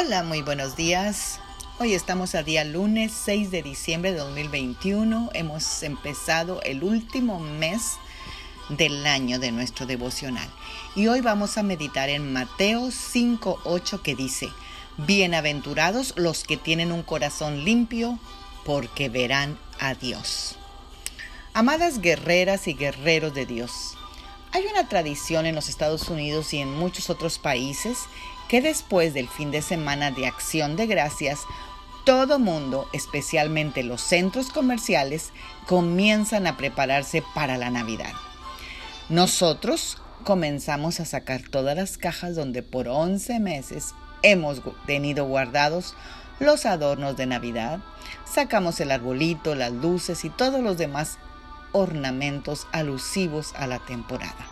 Hola, muy buenos días. Hoy estamos a día lunes 6 de diciembre de 2021. Hemos empezado el último mes del año de nuestro devocional. Y hoy vamos a meditar en Mateo 5.8 que dice, Bienaventurados los que tienen un corazón limpio, porque verán a Dios. Amadas guerreras y guerreros de Dios, hay una tradición en los Estados Unidos y en muchos otros países que después del fin de semana de acción de gracias, todo mundo, especialmente los centros comerciales, comienzan a prepararse para la Navidad. Nosotros comenzamos a sacar todas las cajas donde por 11 meses hemos tenido guardados los adornos de Navidad, sacamos el arbolito, las luces y todos los demás ornamentos alusivos a la temporada.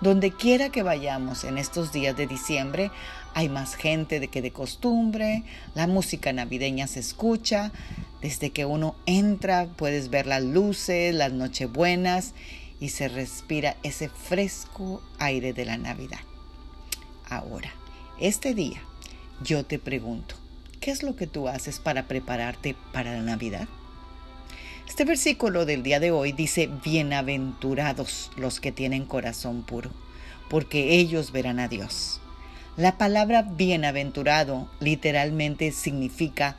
Donde quiera que vayamos en estos días de diciembre, hay más gente de que de costumbre, la música navideña se escucha, desde que uno entra puedes ver las luces, las nochebuenas y se respira ese fresco aire de la Navidad. Ahora, este día, yo te pregunto, ¿qué es lo que tú haces para prepararte para la Navidad? Este versículo del día de hoy dice, bienaventurados los que tienen corazón puro, porque ellos verán a Dios. La palabra bienaventurado literalmente significa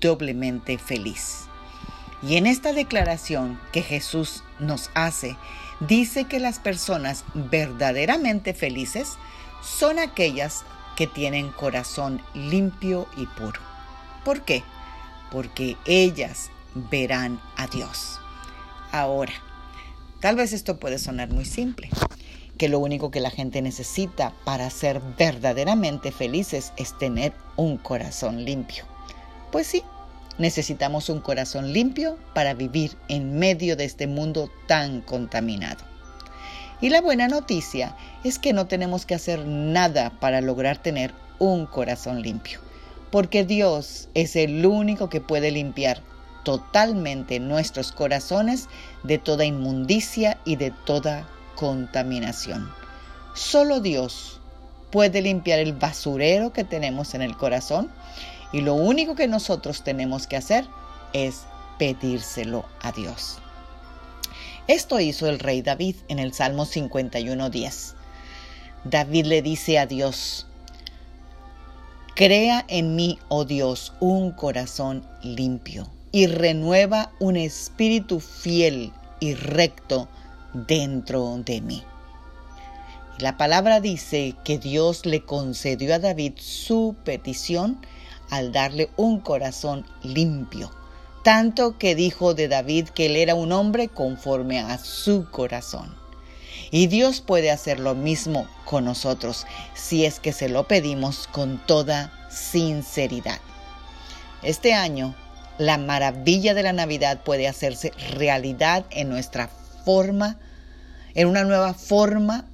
doblemente feliz. Y en esta declaración que Jesús nos hace, dice que las personas verdaderamente felices son aquellas que tienen corazón limpio y puro. ¿Por qué? Porque ellas verán a Dios. Ahora, tal vez esto puede sonar muy simple, que lo único que la gente necesita para ser verdaderamente felices es tener un corazón limpio. Pues sí, necesitamos un corazón limpio para vivir en medio de este mundo tan contaminado. Y la buena noticia es que no tenemos que hacer nada para lograr tener un corazón limpio, porque Dios es el único que puede limpiar totalmente nuestros corazones de toda inmundicia y de toda contaminación. Solo Dios puede limpiar el basurero que tenemos en el corazón y lo único que nosotros tenemos que hacer es pedírselo a Dios. Esto hizo el rey David en el Salmo 51.10. David le dice a Dios, Crea en mí, oh Dios, un corazón limpio y renueva un espíritu fiel y recto dentro de mí. La palabra dice que Dios le concedió a David su petición al darle un corazón limpio tanto que dijo de David que él era un hombre conforme a su corazón. Y Dios puede hacer lo mismo con nosotros si es que se lo pedimos con toda sinceridad. Este año, la maravilla de la Navidad puede hacerse realidad en nuestra forma, en una nueva forma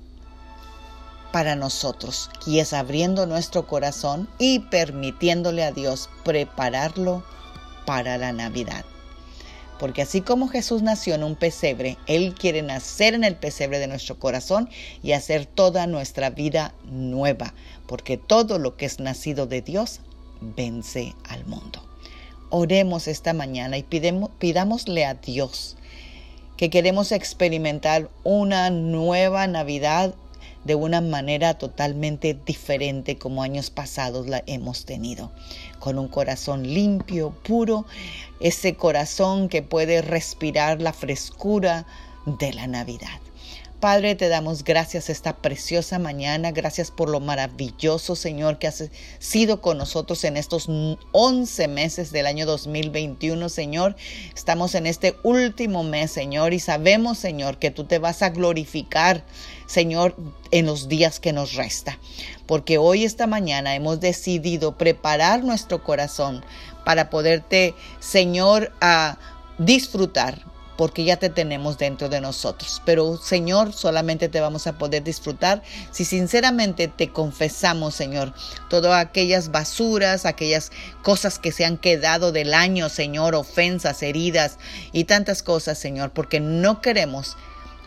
para nosotros, y es abriendo nuestro corazón y permitiéndole a Dios prepararlo para la Navidad. Porque así como Jesús nació en un pesebre, Él quiere nacer en el pesebre de nuestro corazón y hacer toda nuestra vida nueva. Porque todo lo que es nacido de Dios vence al mundo. Oremos esta mañana y pidemos, pidámosle a Dios que queremos experimentar una nueva Navidad de una manera totalmente diferente como años pasados la hemos tenido. Con un corazón limpio, puro, ese corazón que puede respirar la frescura de la Navidad. Padre, te damos gracias esta preciosa mañana. Gracias por lo maravilloso, Señor, que has sido con nosotros en estos 11 meses del año 2021, Señor. Estamos en este último mes, Señor, y sabemos, Señor, que tú te vas a glorificar, Señor, en los días que nos resta. Porque hoy, esta mañana, hemos decidido preparar nuestro corazón para poderte, Señor, a disfrutar porque ya te tenemos dentro de nosotros. Pero Señor, solamente te vamos a poder disfrutar si sinceramente te confesamos, Señor, todas aquellas basuras, aquellas cosas que se han quedado del año, Señor, ofensas, heridas y tantas cosas, Señor, porque no queremos,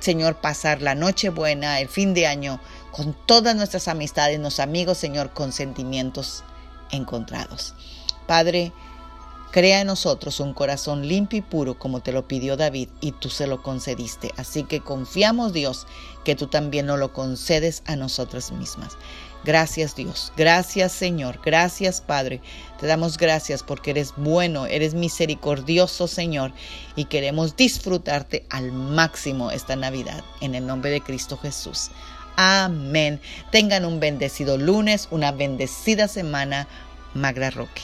Señor, pasar la noche buena, el fin de año, con todas nuestras amistades, nuestros amigos, Señor, con sentimientos encontrados. Padre, Crea en nosotros un corazón limpio y puro como te lo pidió David y tú se lo concediste. Así que confiamos Dios que tú también nos lo concedes a nosotras mismas. Gracias Dios, gracias Señor, gracias Padre. Te damos gracias porque eres bueno, eres misericordioso Señor y queremos disfrutarte al máximo esta Navidad en el nombre de Cristo Jesús. Amén. Tengan un bendecido lunes, una bendecida semana. Magra Roque.